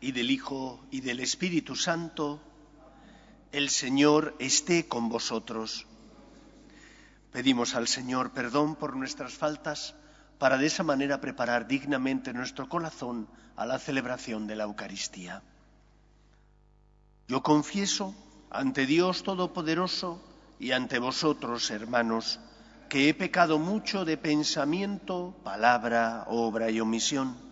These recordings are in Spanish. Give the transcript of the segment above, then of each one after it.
Y del Hijo, y del Espíritu Santo, el Señor esté con vosotros. Pedimos al Señor perdón por nuestras faltas para de esa manera preparar dignamente nuestro corazón a la celebración de la Eucaristía. Yo confieso ante Dios Todopoderoso y ante vosotros, hermanos, que he pecado mucho de pensamiento, palabra, obra y omisión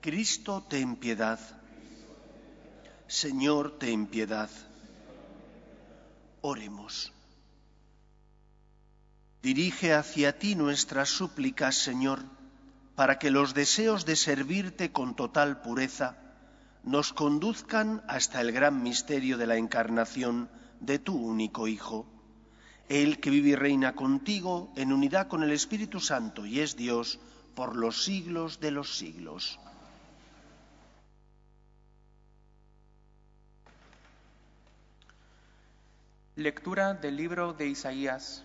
Cristo, ten piedad. Señor, ten piedad. Oremos. Dirige hacia ti nuestras súplicas, Señor, para que los deseos de servirte con total pureza nos conduzcan hasta el gran misterio de la encarnación de tu único Hijo, el que vive y reina contigo en unidad con el Espíritu Santo y es Dios por los siglos de los siglos. Lectura del libro de Isaías.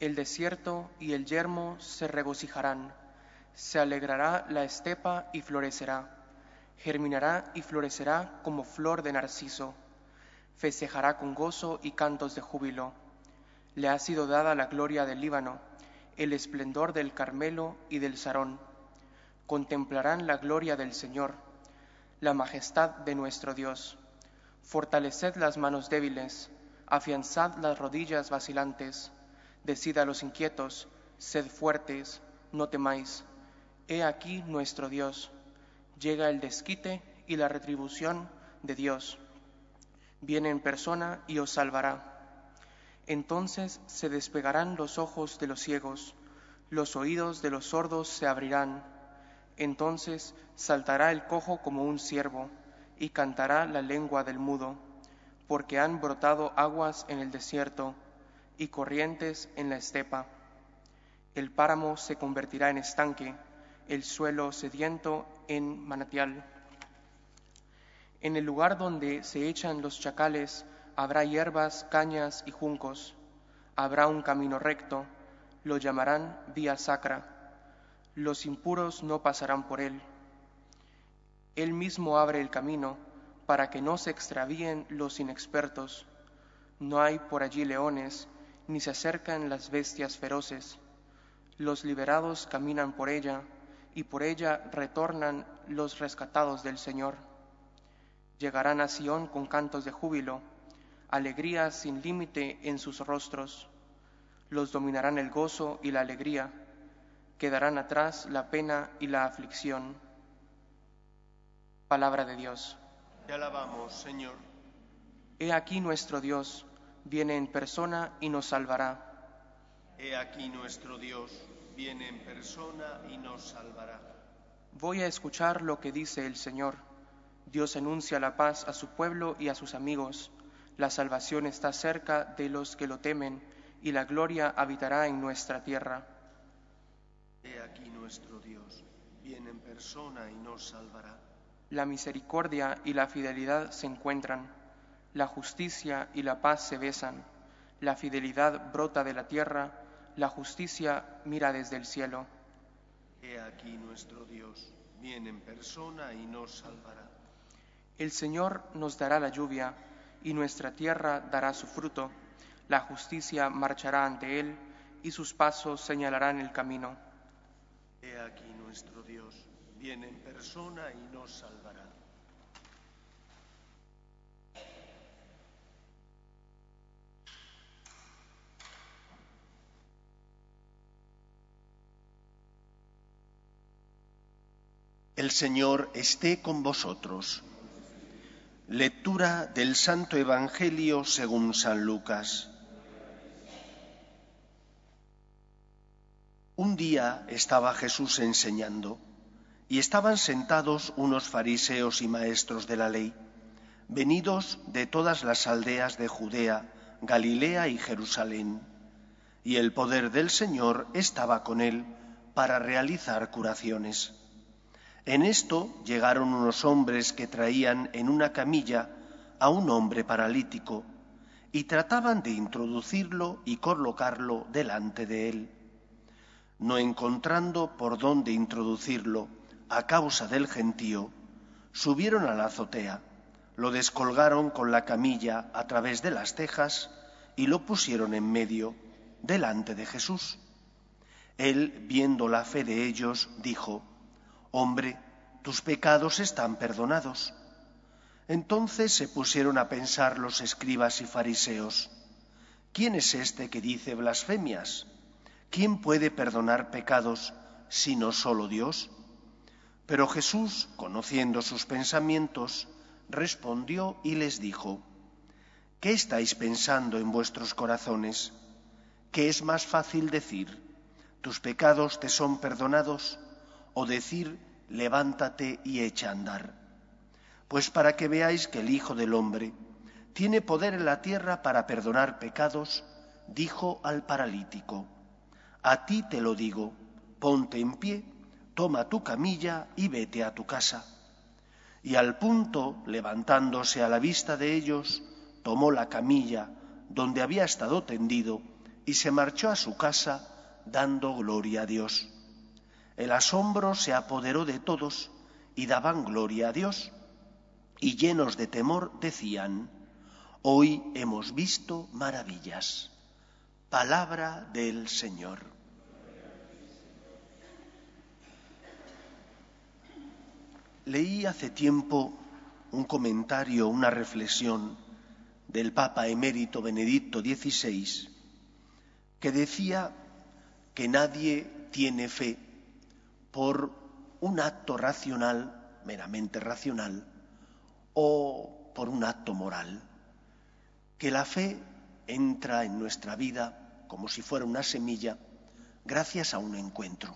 El desierto y el yermo se regocijarán, se alegrará la estepa y florecerá, germinará y florecerá como flor de narciso, festejará con gozo y cantos de júbilo. Le ha sido dada la gloria del Líbano, el esplendor del Carmelo y del Sarón. Contemplarán la gloria del Señor, la majestad de nuestro Dios. Fortaleced las manos débiles, afianzad las rodillas vacilantes, decid a los inquietos, sed fuertes, no temáis. He aquí nuestro Dios. Llega el desquite y la retribución de Dios. Viene en persona y os salvará. Entonces se despegarán los ojos de los ciegos, los oídos de los sordos se abrirán. Entonces saltará el cojo como un ciervo, y cantará la lengua del mudo porque han brotado aguas en el desierto y corrientes en la estepa. El páramo se convertirá en estanque, el suelo sediento en manatial. En el lugar donde se echan los chacales habrá hierbas, cañas y juncos. Habrá un camino recto, lo llamarán vía sacra. Los impuros no pasarán por él. Él mismo abre el camino para que no se extravíen los inexpertos. No hay por allí leones, ni se acercan las bestias feroces. Los liberados caminan por ella, y por ella retornan los rescatados del Señor. Llegarán a Sión con cantos de júbilo, alegría sin límite en sus rostros. Los dominarán el gozo y la alegría, quedarán atrás la pena y la aflicción. Palabra de Dios. Te alabamos, Señor. He aquí nuestro Dios, viene en persona y nos salvará. He aquí nuestro Dios, viene en persona y nos salvará. Voy a escuchar lo que dice el Señor. Dios anuncia la paz a su pueblo y a sus amigos. La salvación está cerca de los que lo temen y la gloria habitará en nuestra tierra. He aquí nuestro Dios, viene en persona y nos salvará. La misericordia y la fidelidad se encuentran, la justicia y la paz se besan, la fidelidad brota de la tierra, la justicia mira desde el cielo. He aquí nuestro Dios, viene en persona y nos salvará. El Señor nos dará la lluvia, y nuestra tierra dará su fruto. La justicia marchará ante él, y sus pasos señalarán el camino. He aquí nuestro Dios, viene en persona y nos salvará. El Señor esté con vosotros. Lectura del Santo Evangelio según San Lucas. Un día estaba Jesús enseñando y estaban sentados unos fariseos y maestros de la ley, venidos de todas las aldeas de Judea, Galilea y Jerusalén, y el poder del Señor estaba con él para realizar curaciones. En esto llegaron unos hombres que traían en una camilla a un hombre paralítico y trataban de introducirlo y colocarlo delante de él. No encontrando por dónde introducirlo a causa del gentío, subieron a la azotea, lo descolgaron con la camilla a través de las tejas y lo pusieron en medio, delante de Jesús. Él, viendo la fe de ellos, dijo, Hombre, tus pecados están perdonados. Entonces se pusieron a pensar los escribas y fariseos, ¿quién es este que dice blasfemias? ¿Quién puede perdonar pecados sino solo Dios? Pero Jesús, conociendo sus pensamientos, respondió y les dijo, ¿qué estáis pensando en vuestros corazones? ¿Qué es más fácil decir, tus pecados te son perdonados? o decir, levántate y echa a andar. Pues para que veáis que el Hijo del Hombre tiene poder en la tierra para perdonar pecados, dijo al paralítico, a ti te lo digo, ponte en pie, toma tu camilla y vete a tu casa. Y al punto, levantándose a la vista de ellos, tomó la camilla donde había estado tendido y se marchó a su casa dando gloria a Dios. El asombro se apoderó de todos y daban gloria a Dios. Y llenos de temor decían, hoy hemos visto maravillas. Palabra del Señor. Leí hace tiempo un comentario, una reflexión del Papa emérito Benedicto XVI, que decía que nadie tiene fe por un acto racional, meramente racional, o por un acto moral. Que la fe entra en nuestra vida como si fuera una semilla gracias a un encuentro,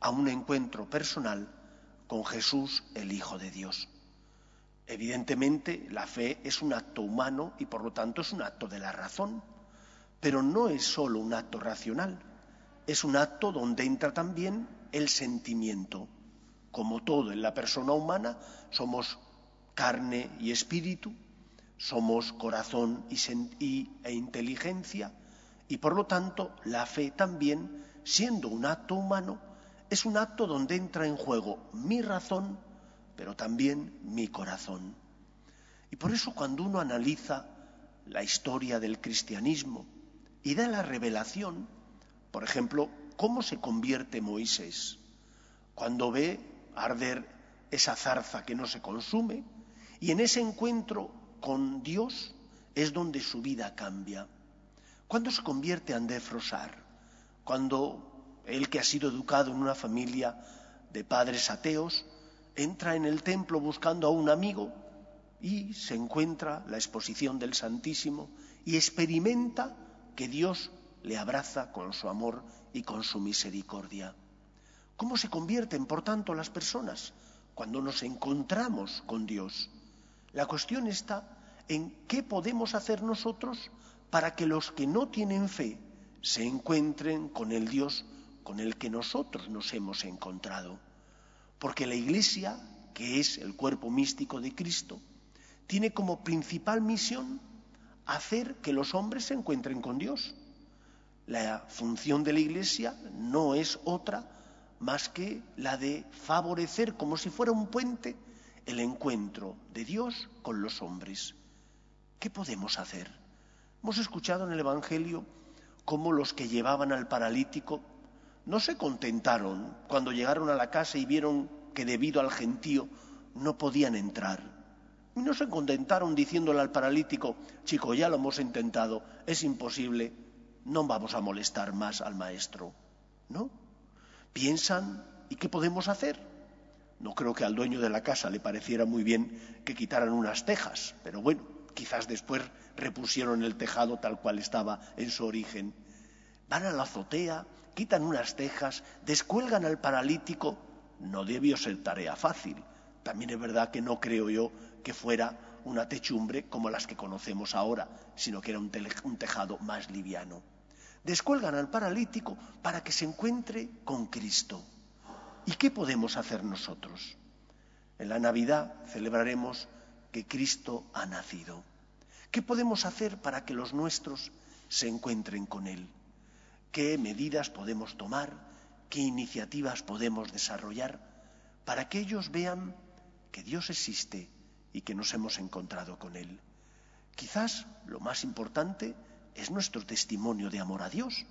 a un encuentro personal con Jesús, el Hijo de Dios. Evidentemente, la fe es un acto humano y por lo tanto es un acto de la razón, pero no es solo un acto racional, es un acto donde entra también el sentimiento. Como todo en la persona humana, somos carne y espíritu, somos corazón y, e inteligencia, y por lo tanto la fe también, siendo un acto humano, es un acto donde entra en juego mi razón, pero también mi corazón. Y por eso cuando uno analiza la historia del cristianismo y da la revelación, por ejemplo, cómo se convierte Moisés cuando ve arder esa zarza que no se consume y en ese encuentro con Dios es donde su vida cambia. Cuando se convierte André Frosar, cuando él que ha sido educado en una familia de padres ateos, entra en el templo buscando a un amigo y se encuentra la exposición del Santísimo y experimenta que Dios le abraza con su amor y con su misericordia. ¿Cómo se convierten, por tanto, las personas cuando nos encontramos con Dios? La cuestión está en qué podemos hacer nosotros para que los que no tienen fe se encuentren con el Dios con el que nosotros nos hemos encontrado. Porque la Iglesia, que es el cuerpo místico de Cristo, tiene como principal misión hacer que los hombres se encuentren con Dios. La función de la Iglesia no es otra más que la de favorecer, como si fuera un puente, el encuentro de Dios con los hombres. ¿Qué podemos hacer? Hemos escuchado en el Evangelio cómo los que llevaban al paralítico no se contentaron cuando llegaron a la casa y vieron que debido al gentío no podían entrar. Y no se contentaron diciéndole al paralítico, chico, ya lo hemos intentado, es imposible, no vamos a molestar más al maestro. ¿No? Piensan, ¿y qué podemos hacer? No creo que al dueño de la casa le pareciera muy bien que quitaran unas tejas, pero bueno, quizás después repusieron el tejado tal cual estaba en su origen. Van a la azotea, quitan unas tejas, descuelgan al paralítico. No debió ser tarea fácil. También es verdad que no creo yo que fuera una techumbre como las que conocemos ahora, sino que era un, tejado más liviano. Descuelgan al paralítico para que se encuentre con Cristo. ¿Y qué podemos hacer nosotros? En la Navidad celebraremos que Cristo ha nacido. ¿Qué podemos hacer para que los nuestros se encuentren con Él? ¿Qué medidas podemos tomar? ¿Qué iniciativas podemos desarrollar para que ellos vean que Dios existe y que nos hemos encontrado con Él? Quizás lo más importante es nuestro testimonio de amor a Dios,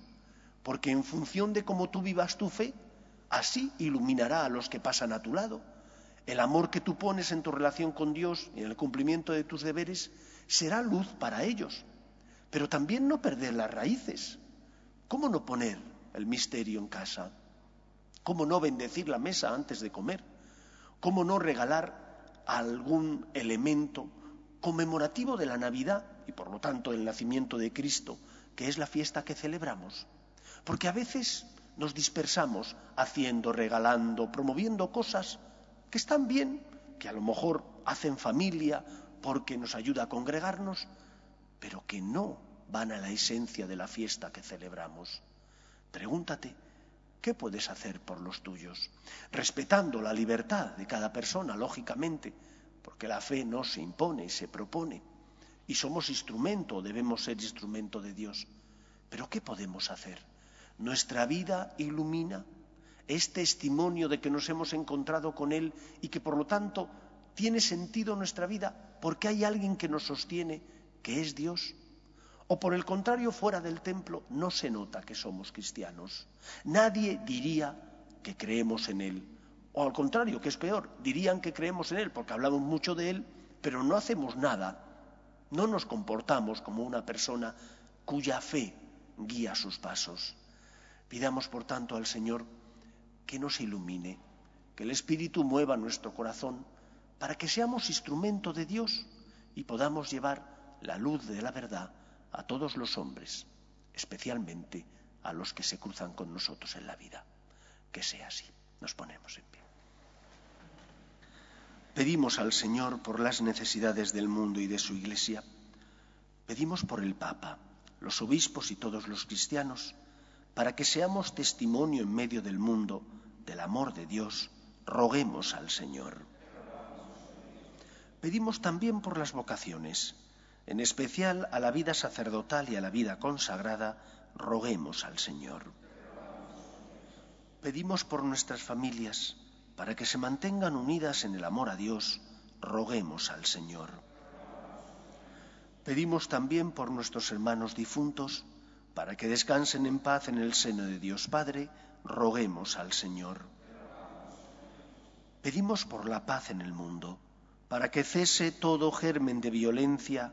porque en función de cómo tú vivas tu fe, así iluminará a los que pasan a tu lado. El amor que tú pones en tu relación con Dios y en el cumplimiento de tus deberes será luz para ellos. Pero también no perder las raíces. ¿Cómo no poner el misterio en casa? ¿Cómo no bendecir la mesa antes de comer? ¿Cómo no regalar algún elemento conmemorativo de la Navidad y por lo tanto del nacimiento de Cristo, que es la fiesta que celebramos? Porque a veces nos dispersamos haciendo, regalando, promoviendo cosas que están bien, que a lo mejor hacen familia porque nos ayuda a congregarnos, pero que no van a la esencia de la fiesta que celebramos. Pregúntate, ¿qué puedes hacer por los tuyos? Respetando la libertad de cada persona, lógicamente, porque la fe no se impone, y se propone, y somos instrumento, debemos ser instrumento de Dios. Pero ¿qué podemos hacer? Nuestra vida ilumina, es testimonio de que nos hemos encontrado con Él y que por lo tanto tiene sentido nuestra vida porque hay alguien que nos sostiene, que es Dios. O por el contrario, fuera del templo no se nota que somos cristianos. Nadie diría que creemos en Él. O al contrario, que es peor, dirían que creemos en Él porque hablamos mucho de Él, pero no hacemos nada. No nos comportamos como una persona cuya fe guía sus pasos. Pidamos, por tanto, al Señor que nos ilumine, que el Espíritu mueva nuestro corazón para que seamos instrumento de Dios y podamos llevar la luz de la verdad a todos los hombres, especialmente a los que se cruzan con nosotros en la vida. Que sea así. Nos ponemos en pie. Pedimos al Señor por las necesidades del mundo y de su Iglesia. Pedimos por el Papa, los obispos y todos los cristianos, para que seamos testimonio en medio del mundo del amor de Dios. Roguemos al Señor. Pedimos también por las vocaciones, en especial a la vida sacerdotal y a la vida consagrada, roguemos al Señor. Pedimos por nuestras familias, para que se mantengan unidas en el amor a Dios, roguemos al Señor. Pedimos también por nuestros hermanos difuntos, para que descansen en paz en el seno de Dios Padre, roguemos al Señor. Pedimos por la paz en el mundo para que cese todo germen de violencia,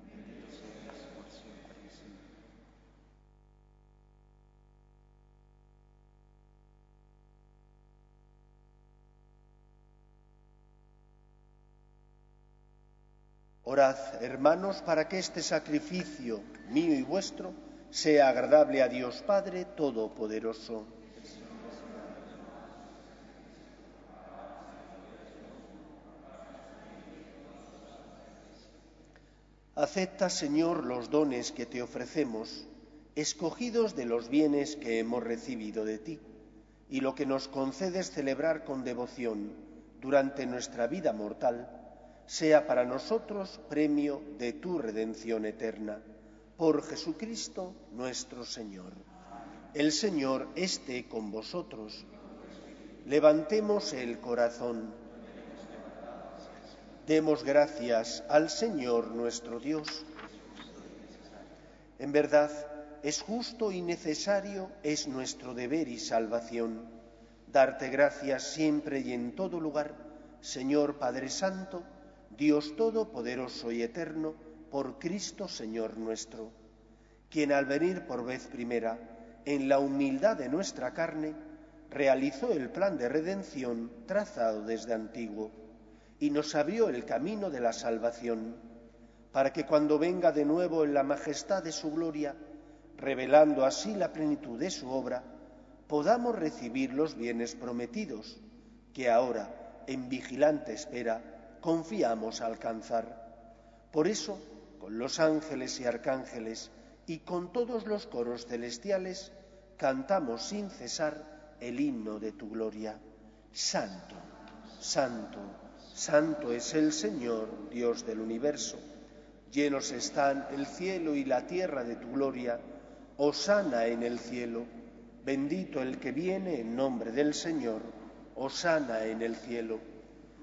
Orad, hermanos, para que este sacrificio mío y vuestro sea agradable a Dios Padre Todopoderoso. Acepta, Señor, los dones que te ofrecemos, escogidos de los bienes que hemos recibido de ti, y lo que nos concedes celebrar con devoción durante nuestra vida mortal sea para nosotros premio de tu redención eterna. Por Jesucristo nuestro Señor. El Señor esté con vosotros. Levantemos el corazón. Demos gracias al Señor nuestro Dios. En verdad, es justo y necesario, es nuestro deber y salvación, darte gracias siempre y en todo lugar, Señor Padre Santo, Dios Todopoderoso y Eterno, por Cristo Señor nuestro, quien al venir por vez primera, en la humildad de nuestra carne, realizó el plan de redención trazado desde antiguo y nos abrió el camino de la salvación, para que cuando venga de nuevo en la majestad de su gloria, revelando así la plenitud de su obra, podamos recibir los bienes prometidos, que ahora, en vigilante espera, confiamos alcanzar. Por eso, con los ángeles y arcángeles y con todos los coros celestiales, cantamos sin cesar el himno de tu gloria. Santo, santo, santo es el Señor, Dios del universo. Llenos están el cielo y la tierra de tu gloria. Osana en el cielo. Bendito el que viene en nombre del Señor. Osana en el cielo.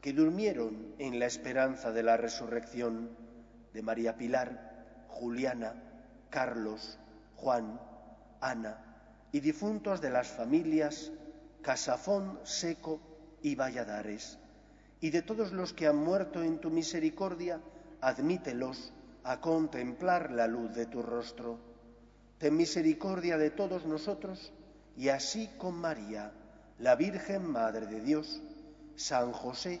que durmieron en la esperanza de la resurrección de María Pilar, Juliana, Carlos, Juan, Ana y difuntos de las familias Casafón, Seco y Valladares. Y de todos los que han muerto en tu misericordia, admítelos a contemplar la luz de tu rostro. Ten misericordia de todos nosotros y así con María, la Virgen Madre de Dios, San José,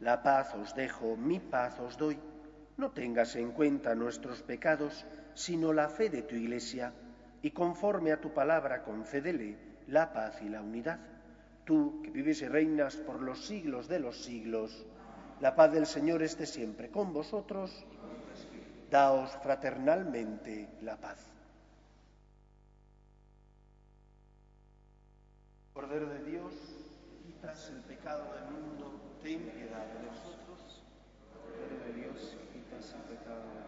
la paz os dejo, mi paz os doy, no tengas en cuenta nuestros pecados, sino la fe de tu Iglesia, y conforme a tu palabra concédele la paz y la unidad. Tú, que vives y reinas por los siglos de los siglos, la paz del Señor esté siempre con vosotros, daos fraternalmente la paz. Cordero de Dios, quitas el pecado del mundo, ten piedad de nosotros. Cordero de Dios, quitas el pecado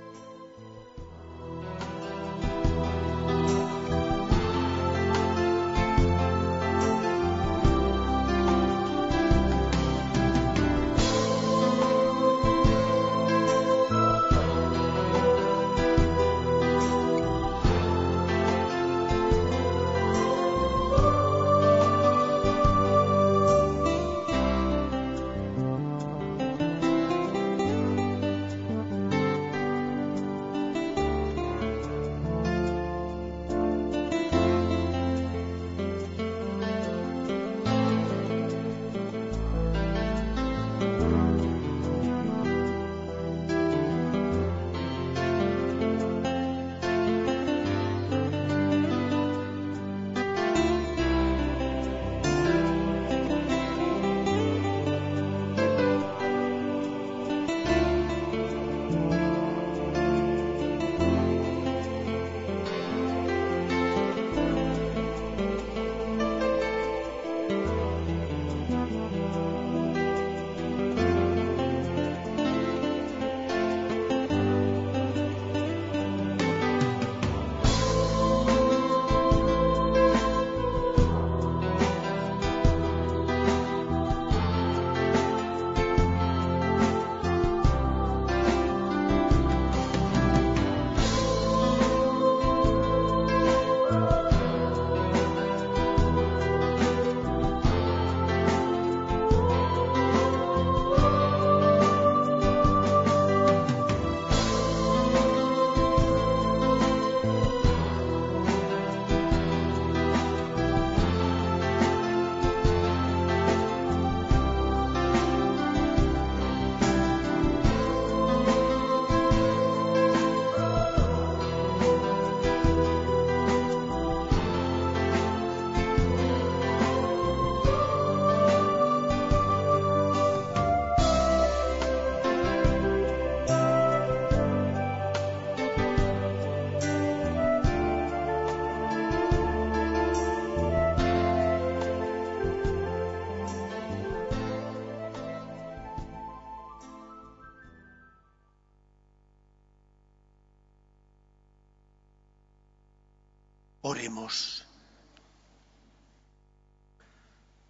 Oremos.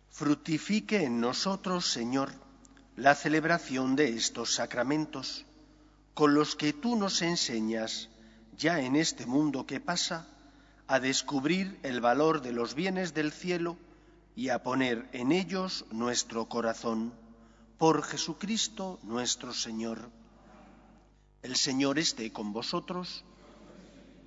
Fructifique en nosotros, Señor, la celebración de estos sacramentos, con los que tú nos enseñas, ya en este mundo que pasa, a descubrir el valor de los bienes del cielo y a poner en ellos nuestro corazón. Por Jesucristo nuestro Señor. El Señor esté con vosotros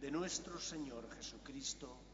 de nuestro Señor Jesucristo.